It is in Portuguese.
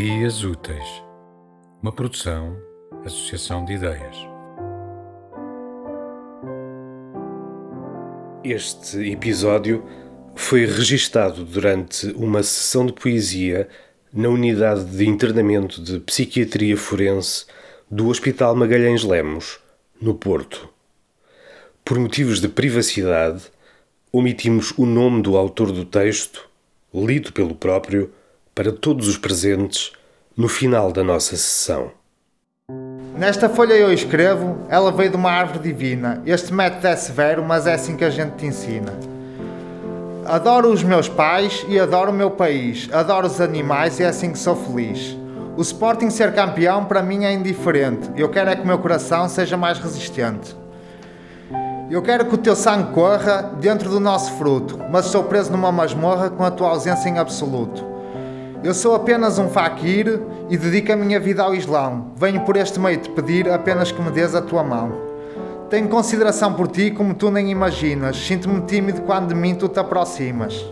Ideias Úteis, uma produção, associação de ideias. Este episódio foi registado durante uma sessão de poesia na unidade de internamento de psiquiatria forense do Hospital Magalhães Lemos, no Porto. Por motivos de privacidade, omitimos o nome do autor do texto, lido pelo próprio, para todos os presentes no final da nossa sessão. Nesta folha eu escrevo, ela veio de uma árvore divina. Este método é severo, mas é assim que a gente te ensina. Adoro os meus pais e adoro o meu país. Adoro os animais e é assim que sou feliz. O Sporting ser campeão para mim é indiferente. Eu quero é que o meu coração seja mais resistente. Eu quero que o teu sangue corra dentro do nosso fruto, mas sou preso numa masmorra com a tua ausência em absoluto. Eu sou apenas um faquir e dedico a minha vida ao Islão. Venho por este meio te pedir apenas que me des a tua mão. Tenho consideração por ti como tu nem imaginas. Sinto-me tímido quando de mim tu te aproximas.